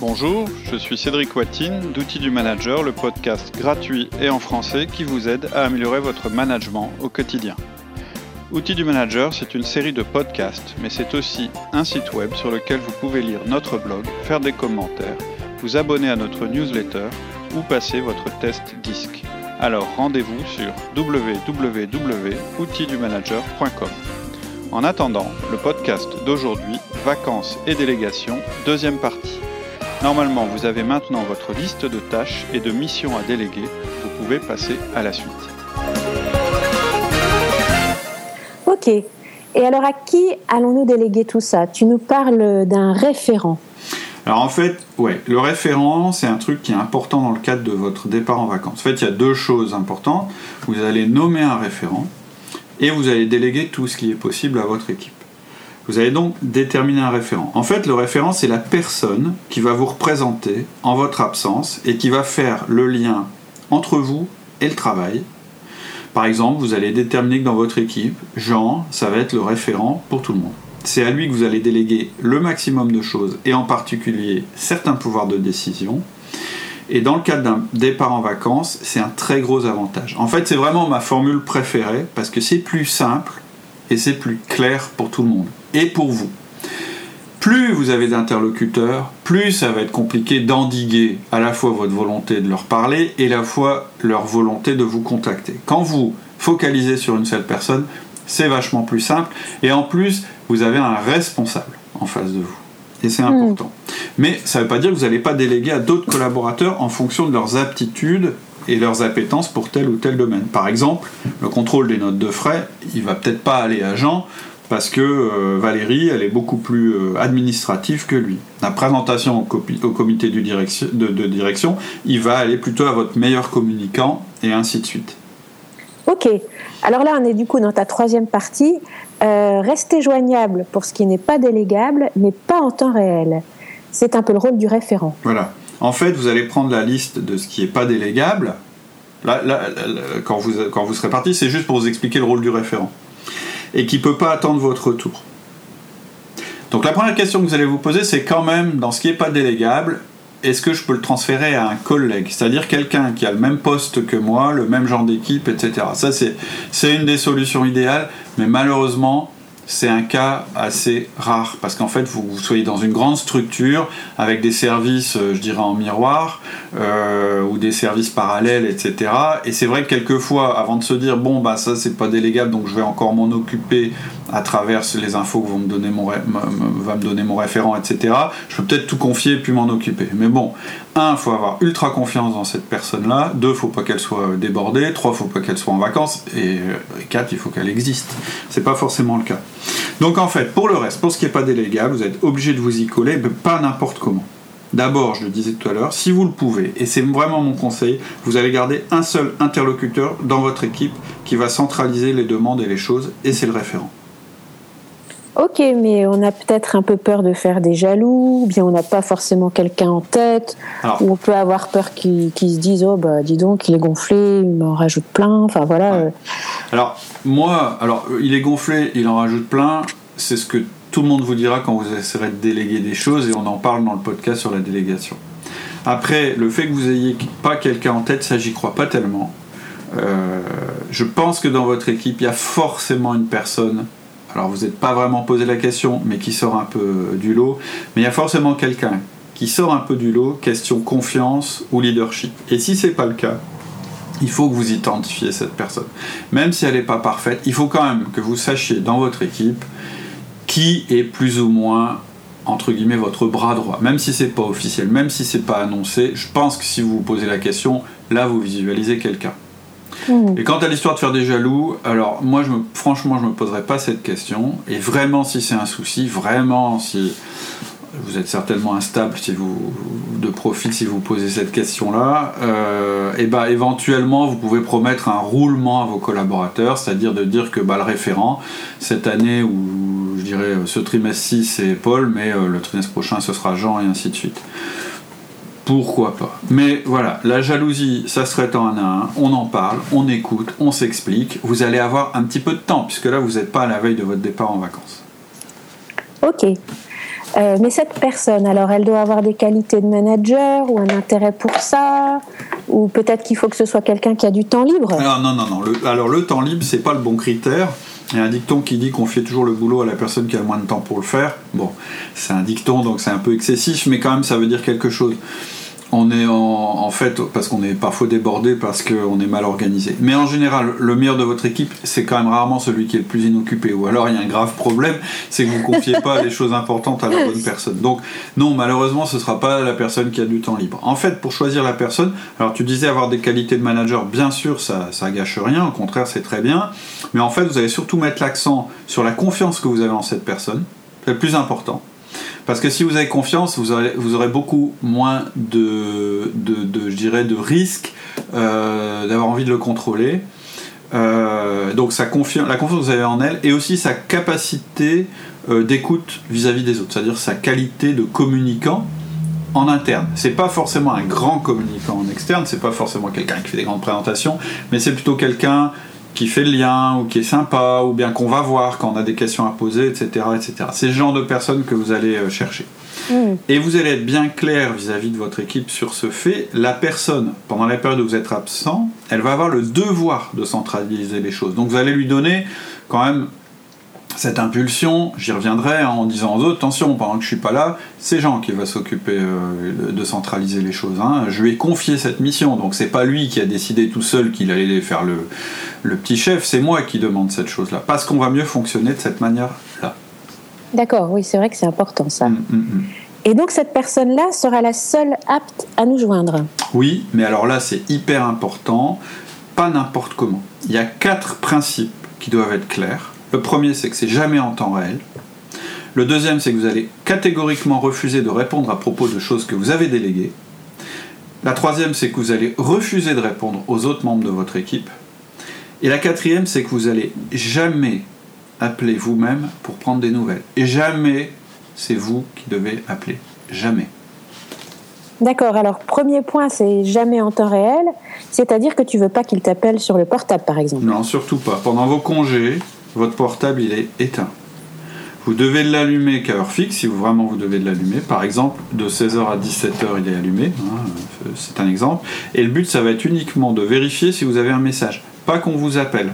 Bonjour, je suis Cédric Watine d'Outils du Manager, le podcast gratuit et en français qui vous aide à améliorer votre management au quotidien. Outils du Manager, c'est une série de podcasts, mais c'est aussi un site web sur lequel vous pouvez lire notre blog, faire des commentaires, vous abonner à notre newsletter ou passer votre test disque. Alors rendez-vous sur www.outildumanager.com. En attendant, le podcast d'aujourd'hui, Vacances et délégations, deuxième partie. Normalement, vous avez maintenant votre liste de tâches et de missions à déléguer. Vous pouvez passer à la suite. Ok. Et alors, à qui allons-nous déléguer tout ça? Tu nous parles d'un référent. Alors en fait, ouais, le référent, c'est un truc qui est important dans le cadre de votre départ en vacances. En fait, il y a deux choses importantes. Vous allez nommer un référent et vous allez déléguer tout ce qui est possible à votre équipe. Vous allez donc déterminer un référent. En fait, le référent, c'est la personne qui va vous représenter en votre absence et qui va faire le lien entre vous et le travail. Par exemple, vous allez déterminer que dans votre équipe, Jean, ça va être le référent pour tout le monde. C'est à lui que vous allez déléguer le maximum de choses et en particulier certains pouvoirs de décision. Et dans le cadre d'un départ en vacances, c'est un très gros avantage. En fait, c'est vraiment ma formule préférée parce que c'est plus simple et c'est plus clair pour tout le monde et pour vous. Plus vous avez d'interlocuteurs, plus ça va être compliqué d'endiguer à la fois votre volonté de leur parler et à la fois leur volonté de vous contacter. Quand vous focalisez sur une seule personne, c'est vachement plus simple et en plus, vous avez un responsable en face de vous. Et c'est important. Mais ça ne veut pas dire que vous n'allez pas déléguer à d'autres collaborateurs en fonction de leurs aptitudes et leurs appétences pour tel ou tel domaine. Par exemple, le contrôle des notes de frais, il va peut-être pas aller à Jean, parce que euh, Valérie, elle est beaucoup plus euh, administrative que lui. La présentation au, comité de, direction, il va aller plutôt à votre meilleur communicant et ainsi de suite. Ok. Alors là, on est du coup dans ta troisième partie. Euh, rester joignable pour ce qui n'est pas délégable, mais pas en temps réel. C'est un peu le rôle du référent. Voilà. En fait, vous allez prendre la liste de ce qui n'est pas délégable. Là, quand, vous, quand vous serez parti, c'est juste pour vous expliquer le rôle du référent et qui ne peut pas attendre votre retour. Donc la première question que vous allez vous poser, c'est quand même, dans ce qui n'est pas délégable, est-ce que je peux le transférer à un collègue? C'est-à-dire quelqu'un qui a le même poste que moi, le même genre d'équipe, etc. Ça, c'est une des solutions idéales, mais malheureusement, c'est un cas assez rare parce qu'en fait vous, soyez dans une grande structure avec des services, euh, je dirais en miroir euh, ou des services parallèles, etc. Et c'est vrai que quelquefois, avant de se dire bon bah ça c'est pas délégable donc je vais encore m'en occuper à travers les infos que vont me donner mon va me donner mon référent, etc. Je peux peut-être tout confier et puis m'en occuper. Mais bon, un, faut avoir ultra confiance dans cette personne-là. Deux, faut pas qu'elle soit débordée. Trois, faut pas qu'elle soit en vacances. Et euh, quatre, il faut qu'elle existe. C'est pas forcément le cas. Donc en fait, pour le reste, pour ce qui n'est pas délégable, vous êtes obligé de vous y coller, mais pas n'importe comment. D'abord, je le disais tout à l'heure, si vous le pouvez, et c'est vraiment mon conseil, vous allez garder un seul interlocuteur dans votre équipe qui va centraliser les demandes et les choses, et c'est le référent. Ok, mais on a peut-être un peu peur de faire des jaloux, ou bien on n'a pas forcément quelqu'un en tête, ou on peut avoir peur qu'ils se disent oh bah dis donc il est gonflé, il m'en rajoute plein, enfin voilà. Alors moi, alors il est gonflé, il en rajoute plein, c'est ce que tout le monde vous dira quand vous essaierez de déléguer des choses et on en parle dans le podcast sur la délégation. Après, le fait que vous ayez pas quelqu'un en tête, ça j'y crois pas tellement. Euh, je pense que dans votre équipe, il y a forcément une personne alors vous n'êtes pas vraiment posé la question, mais qui sort un peu du lot, mais il y a forcément quelqu'un qui sort un peu du lot, question confiance ou leadership. Et si c'est pas le cas, il faut que vous identifiez cette personne. Même si elle n'est pas parfaite, il faut quand même que vous sachiez dans votre équipe qui est plus ou moins entre guillemets votre bras droit, même si c'est pas officiel, même si c'est pas annoncé, je pense que si vous vous posez la question, là vous visualisez quelqu'un. Et quant à l'histoire de faire des jaloux, alors moi, je me, franchement, je me poserai pas cette question. Et vraiment, si c'est un souci, vraiment, si vous êtes certainement instable si vous de profil si vous posez cette question-là, euh, et ben éventuellement vous pouvez promettre un roulement à vos collaborateurs, c'est-à-dire de dire que bah, le référent cette année ou je dirais ce trimestre-ci c'est Paul, mais euh, le trimestre prochain ce sera Jean et ainsi de suite pourquoi pas. Mais voilà, la jalousie, ça serait en un à un, on en parle, on écoute, on s'explique. Vous allez avoir un petit peu de temps, puisque là, vous n'êtes pas à la veille de votre départ en vacances. Ok. Euh, mais cette personne, alors elle doit avoir des qualités de manager ou un intérêt pour ça Ou peut-être qu'il faut que ce soit quelqu'un qui a du temps libre? Alors, Non, non, non. alors le temps libre, c'est pas le bon critère. Il y a un dicton qui dit qu'on fait toujours le boulot à la personne qui a le moins de temps pour le faire. Bon, c'est un dicton, donc c'est un peu excessif, mais quand même ça veut dire quelque chose on est en, fait parce qu'on est parfois débordé parce qu'on est mal organisé. Mais en général, le meilleur de votre équipe, c'est quand même rarement celui qui est le plus inoccupé. Ou alors il y a un grave problème, c'est que vous ne confiez pas les choses importantes à la bonne personne. Donc non, malheureusement, ce ne sera pas la personne qui a du temps libre. En fait, pour choisir la personne, alors tu disais avoir des qualités de manager, bien sûr, ça, ça gâche rien, au contraire, c'est très bien. Mais en fait, vous allez surtout mettre l'accent sur la confiance que vous avez en cette personne. C'est le plus important. Parce que si vous avez confiance, vous aurez, beaucoup moins de, de, je dirais, de risques euh, d'avoir envie de le contrôler. Euh, donc la confiance que vous avez en elle et aussi sa capacité euh, d'écoute vis-à-vis des autres, c'est-à-dire sa qualité de communicant en interne. C'est pas forcément un grand communicant en externe, c'est pas forcément quelqu'un qui fait des grandes présentations, mais c'est plutôt quelqu'un qui fait le lien ou qui est sympa ou bien qu'on va voir quand on a des questions à poser, etc. etc. C'est le genre de personnes que vous allez euh, chercher. Mm. Et vous allez être bien clair vis-à-vis de votre équipe sur ce fait. La personne, pendant la période où vous êtes absent, elle va avoir le devoir de centraliser les choses. Donc vous allez lui donner quand même cette impulsion, j'y reviendrai en disant aux autres, attention, pendant que je suis pas là, c'est Jean qui va s'occuper euh, de centraliser les choses. Hein. Je lui ai confié cette mission, donc c'est pas lui qui a décidé tout seul qu'il allait faire le, le petit chef, c'est moi qui demande cette chose-là, parce qu'on va mieux fonctionner de cette manière-là. D'accord, oui, c'est vrai que c'est important ça. Hum, hum, hum. Et donc cette personne-là sera la seule apte à nous joindre. Oui, mais alors là c'est hyper important, pas n'importe comment. Il y a quatre principes qui doivent être clairs. Le premier, c'est que c'est jamais en temps réel. Le deuxième, c'est que vous allez catégoriquement refuser de répondre à propos de choses que vous avez déléguées. La troisième, c'est que vous allez refuser de répondre aux autres membres de votre équipe. Et la quatrième, c'est que vous allez jamais appeler vous-même pour prendre des nouvelles. Et jamais, c'est vous qui devez appeler. Jamais. D'accord, alors premier point, c'est jamais en temps réel, c'est-à-dire que tu veux pas qu'il t'appelle sur le portable, par exemple. Non, surtout pas. Pendant vos congés, votre portable il est éteint. Vous devez l'allumer qu'à heure fixe, si vous vraiment vous devez l'allumer. Par exemple, de 16h à 17h, il est allumé. Hein, c'est un exemple. Et le but, ça va être uniquement de vérifier si vous avez un message, pas qu'on vous appelle.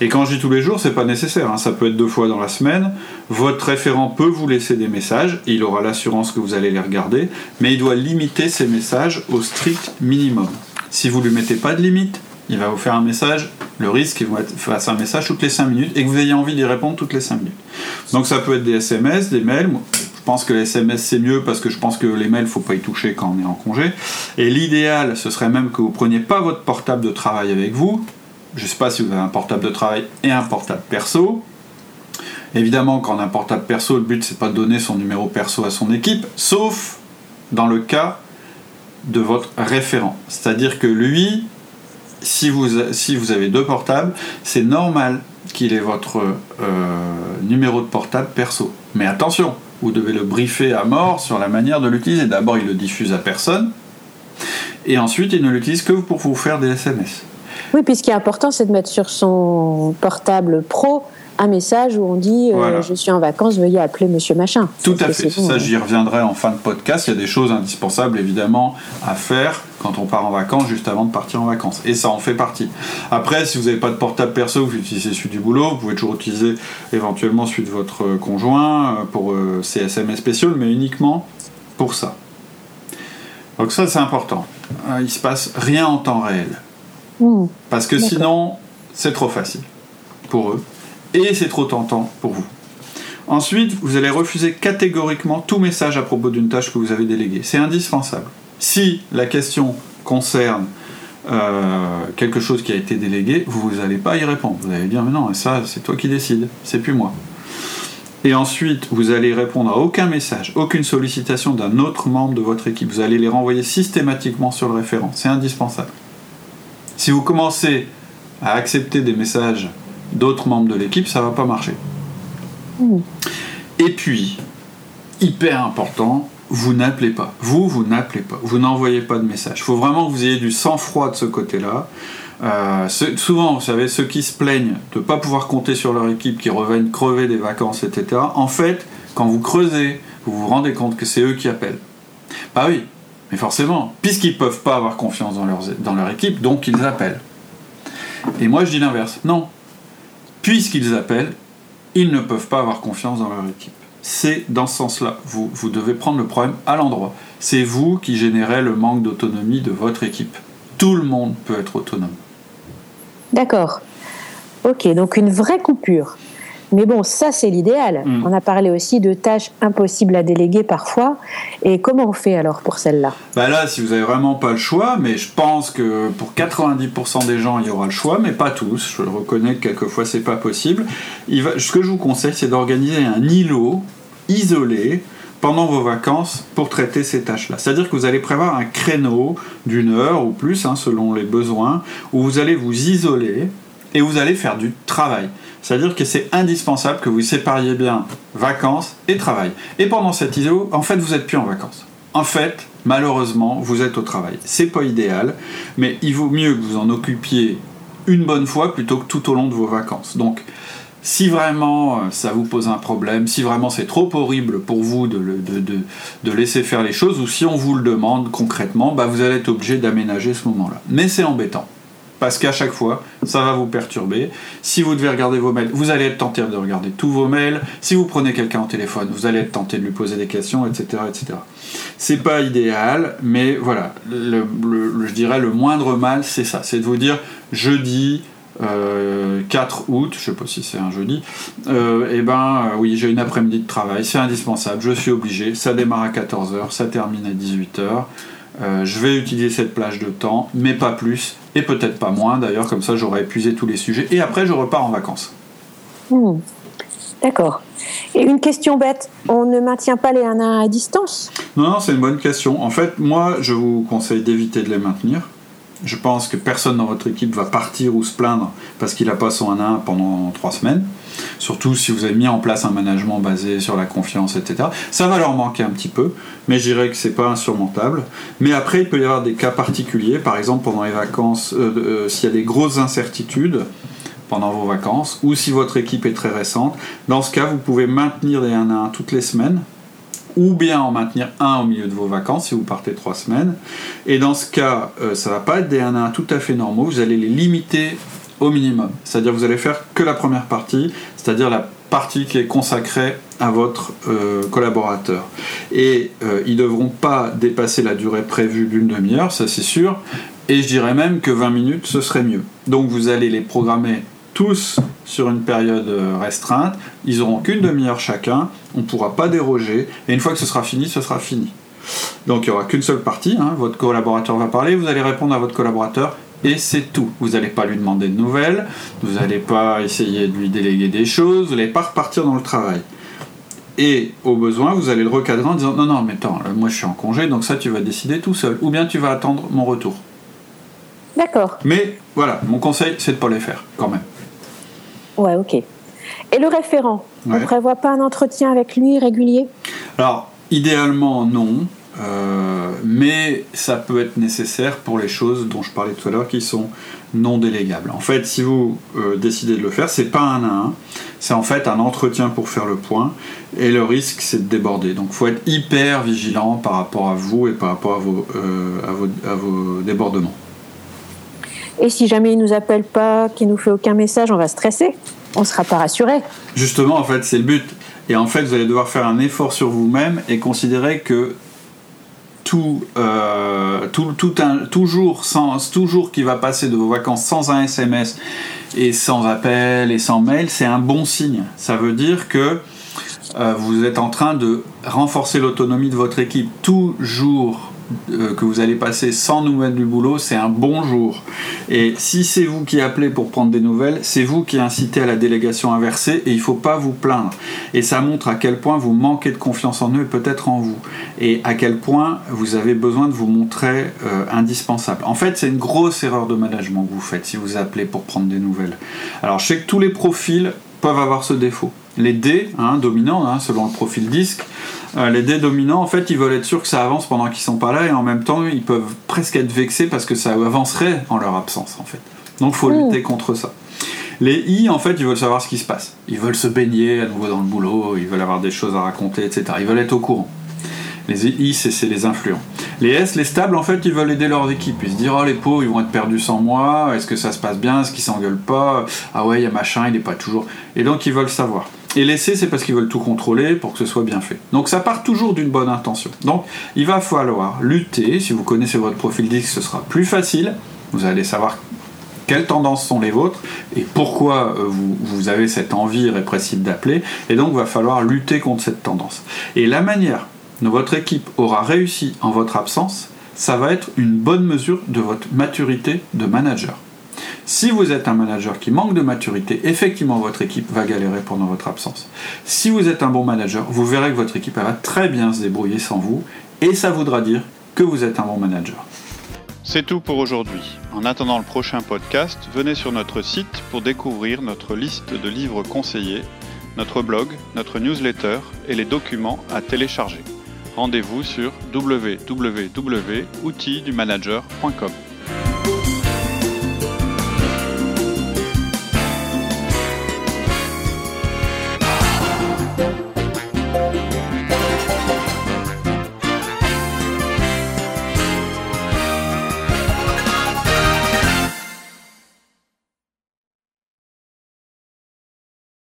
Et quand je dis tous les jours, c'est pas nécessaire. Hein. Ça peut être deux fois dans la semaine. Votre référent peut vous laisser des messages. Il aura l'assurance que vous allez les regarder, mais il doit limiter ses messages au strict minimum. Si vous lui mettez pas de limite, il va vous faire un message, le risque qu'il vous fasse un message toutes les 5 minutes et que vous ayez envie d'y répondre toutes les 5 minutes. Donc ça peut être des SMS, des mails. Je pense que les SMS c'est mieux parce que je pense que les mails faut pas y toucher quand on est en congé. Et l'idéal, ce serait même que vous preniez pas votre portable de travail avec vous. Je sais pas si vous avez un portable de travail et un portable perso. Évidemment, quand on a un portable perso, le but c'est pas de donner son numéro perso à son équipe, sauf dans le cas de votre référent. C'est-à-dire que lui, si vous, si vous avez deux portables, c'est normal qu'il ait votre euh, numéro de portable perso. Mais attention, vous devez le briefer à mort sur la manière de l'utiliser. D'abord, il le diffuse à personne, et ensuite, il ne l'utilise que pour vous faire des SMS. Oui, puis ce qui est important, c'est de mettre sur son portable pro un message où on dit euh, je suis en vacances, veuillez appeler Monsieur Machin. Tout à fait. ça, j'y reviendrai en fin de podcast. Il y a des choses indispensables évidemment à faire quand on part en vacances, juste avant de partir en vacances. Et ça en fait partie. Après, si vous n'avez pas de portable perso, vous utilisez celui du boulot, vous pouvez toujours utiliser éventuellement celui de votre euh, conjoint euh, pour ces SMS spéciaux, mais uniquement pour ça. Donc ça, c'est important. Il se passe rien en temps réel. Mmh. Parce que sinon, c'est trop facile pour eux et c'est trop tentant pour vous. Ensuite, vous allez refuser catégoriquement tout message à propos d'une tâche que vous avez déléguée. C'est indispensable. Si la question concerne euh, quelque chose qui a été délégué, vous n'allez pas y répondre. Vous allez dire, mais non, ça, c'est toi qui décides, c'est plus moi. Et ensuite, vous allez répondre à aucun message, aucune sollicitation d'un autre membre de votre équipe. Vous allez les renvoyer systématiquement sur le référent. C'est indispensable. Si vous commencez à accepter des messages d'autres membres de l'équipe, ça va pas marcher. Mmh. Et puis, hyper important, vous n'appelez pas. Vous, vous n'appelez pas. Vous n'envoyez pas de message. Il faut vraiment que vous ayez du sang-froid de ce côté-là. Euh, souvent, vous savez, ceux qui se plaignent de ne pas pouvoir compter sur leur équipe, qui reviennent crever des vacances, etc., en fait, quand vous creusez vous vous rendez compte que c'est eux qui appellent. Bah oui, mais forcément, puisqu'ils ne peuvent pas avoir confiance dans, dans leur équipe, donc ils appellent. Et moi je dis l'inverse. Non. Puisqu'ils appellent, ils ne peuvent pas avoir confiance dans leur équipe. C'est dans ce sens-là. Vous, vous devez prendre le problème à l'endroit. C'est vous qui générez le manque d'autonomie de votre équipe. Tout le monde peut être autonome. D'accord. Ok, donc une vraie coupure. Mais bon, ça c'est l'idéal. Mm. On a parlé aussi de tâches impossibles à déléguer parfois. Et comment on fait alors pour celle-là? Bah Là, si vous n'avez vraiment pas le choix, mais je pense que pour 90% des gens, il y aura le choix, mais pas tous. Je reconnais que quelquefois c'est pas possible. Il va, ce que je vous conseille, c'est d'organiser un îlot isolé pendant vos vacances pour traiter ces tâches-là. C'est-à-dire que vous allez prévoir un créneau d'une heure ou plus, hein, selon les besoins, où vous allez vous isoler et vous allez faire du travail. C'est-à-dire que c'est indispensable que vous sépariez bien vacances et travail. Et pendant cet ISO, en fait, vous n'êtes plus en vacances. En fait, malheureusement, vous êtes au travail. C'est pas idéal, mais il vaut mieux que vous en occupiez une bonne fois plutôt que tout au long de vos vacances. Donc, si vraiment euh, ça vous pose un problème, si vraiment c'est trop horrible pour vous de, de, laisser faire les choses, ou si on vous le demande concrètement, bah vous allez être obligé d'aménager ce moment-là. Mais c'est embêtant parce qu'à chaque fois, ça va vous perturber. Si vous devez regarder vos mails, vous allez être tenté de regarder tous vos mails. Si vous prenez quelqu'un au téléphone, vous allez être tenté de lui poser des questions, etc., etc. C'est pas idéal, mais voilà, je dirais le moindre mal, c'est ça, c'est de vous dire jeudi. 4 euh, août, je sais pas si c'est un jeudi, euh, eh ben euh, oui, j'ai une après-midi de travail, c'est indispensable, je suis obligé, ça démarre à 14h, ça termine à 18h, euh, je vais utiliser cette plage de temps, mais pas plus, et peut-être pas moins d'ailleurs, comme ça j'aurai épuisé tous les sujets, et après je repars en vacances. Hmm. D'accord. Et une question bête, on ne maintient pas les 1 à 1 à distance? Non, non, c'est une bonne question. En fait, moi, je vous conseille d'éviter de les maintenir. Je pense que personne dans votre équipe va partir ou se plaindre parce qu'il n'a pas son 1 à 1 pendant 3 semaines. Surtout si vous avez mis en place un management basé sur la confiance, etc. Ça va leur manquer un petit peu, mais je dirais que c'est pas insurmontable. Mais après, il peut y avoir des cas particuliers, par exemple pendant les vacances, euh, euh, s'il y a des grosses incertitudes pendant vos vacances, ou si votre équipe est très récente. Dans ce cas, vous pouvez maintenir des 1 à 1 toutes les semaines, ou bien en maintenir un au milieu de vos vacances si vous partez trois semaines. Et dans ce cas, euh, ça va pas être des 1 à 1 tout à fait normaux, vous allez les limiter au minimum. C'est-à-dire vous allez faire que la première partie, c'est-à-dire la partie qui est consacrée à votre euh, collaborateur. Et euh, ils ne devront pas dépasser la durée prévue d'une demi-heure, ça c'est sûr. Et je dirais même que 20 minutes, ce serait mieux. Donc vous allez les programmer tous sur une période euh, restreinte. Ils n'auront qu'une demi-heure chacun. On ne pourra pas déroger. Et une fois que ce sera fini, ce sera fini. Donc il n'y aura qu'une seule partie. Hein. Votre collaborateur va parler. Vous allez répondre à votre collaborateur et c'est tout. Vous n'allez pas lui demander de nouvelles, vous n'allez pas essayer de lui déléguer des choses, vous n'allez pas repartir dans le travail. Et au besoin, vous allez le recadrer en disant non, non, mais attends, moi je suis en congé, donc ça tu vas décider tout seul, ou bien tu vas attendre mon retour. D'accord. Mais voilà, mon conseil, c'est de ne pas les faire quand même. Ouais, ok. Et le référent, on ne prévoit pas un entretien avec lui régulier? Alors, idéalement, non. Euh, mais ça peut être nécessaire pour les choses dont je parlais tout à l'heure qui sont non délégables. En fait, si vous euh, décidez de le faire, c'est pas un à un, c'est en fait un entretien pour faire le point, et le risque c'est de déborder. Donc, il faut être hyper vigilant par rapport à vous et par rapport à vos, euh, à vos, à vos débordements. Et si jamais il nous appelle pas, qu'il nous fait aucun message, on va stresser. On sera pas rassuré. Justement, en fait, c'est le but. Et en fait, vous allez devoir faire un effort sur vous-même et considérer que tout, euh, tout, tout un, toujours, sans, toujours qui va passer de vos vacances sans un SMS et sans appel et sans mail, c'est un bon signe. Ça veut dire que euh, vous êtes en train de renforcer l'autonomie de votre équipe. Toujours euh, que vous allez passer sans nouvelles du boulot, c'est un bon jour. Et si c'est vous qui appelez pour prendre des nouvelles, c'est vous qui incitez à la délégation inversée et il ne faut pas vous plaindre. Et ça montre à quel point vous manquez de confiance en eux et peut-être en vous. Et à quel point vous avez besoin de vous montrer euh, indispensable. En fait, c'est une grosse erreur de management que vous faites si vous appelez pour prendre des nouvelles. Alors, je sais que tous les profils peuvent avoir ce défaut. Les D, hein, dominants, hein, selon le profil disque, euh, les dés dominants, en fait, ils veulent être sûrs que ça avance pendant qu'ils sont pas là, et en même temps, ils peuvent presque être vexés parce que ça avancerait en leur absence, en fait. Donc, il faut lutter contre ça. Les I, en fait, ils veulent savoir ce qui se passe. Ils veulent se baigner à nouveau dans le boulot, ils veulent avoir des choses à raconter, etc. Ils veulent être au courant. Les I, c'est les influents. Les S, les stables, en fait, ils veulent aider leurs équipes. Ils se disent, oh les pauvres, ils vont être perdus sans moi, est-ce que ça se passe bien, est-ce qu'ils s'engueulent pas, ah ouais, il y a machin, il n'est pas toujours. Et donc, ils veulent savoir. Et C, c'est parce qu'ils veulent tout contrôler pour que ce soit bien fait. Donc ça part toujours d'une bonne intention. Donc il va falloir lutter. Si vous connaissez votre profil X, ce sera plus facile. Vous allez savoir quelles tendances sont les vôtres et pourquoi euh, vous, vous avez cette envie répressive d'appeler. Et donc il va falloir lutter contre cette tendance. Et la manière dont votre équipe aura réussi en votre absence, ça va être une bonne mesure de votre maturité de manager. Si vous êtes un manager qui manque de maturité, effectivement votre équipe va galérer pendant votre absence. Si vous êtes un bon manager, vous verrez que votre équipe va très bien se débrouiller sans vous et ça voudra dire que vous êtes un bon manager. C'est tout pour aujourd'hui. En attendant le prochain podcast, venez sur notre site pour découvrir notre liste de livres conseillés, notre blog, notre newsletter et les documents à télécharger. Rendez-vous sur www.outildumanager.com.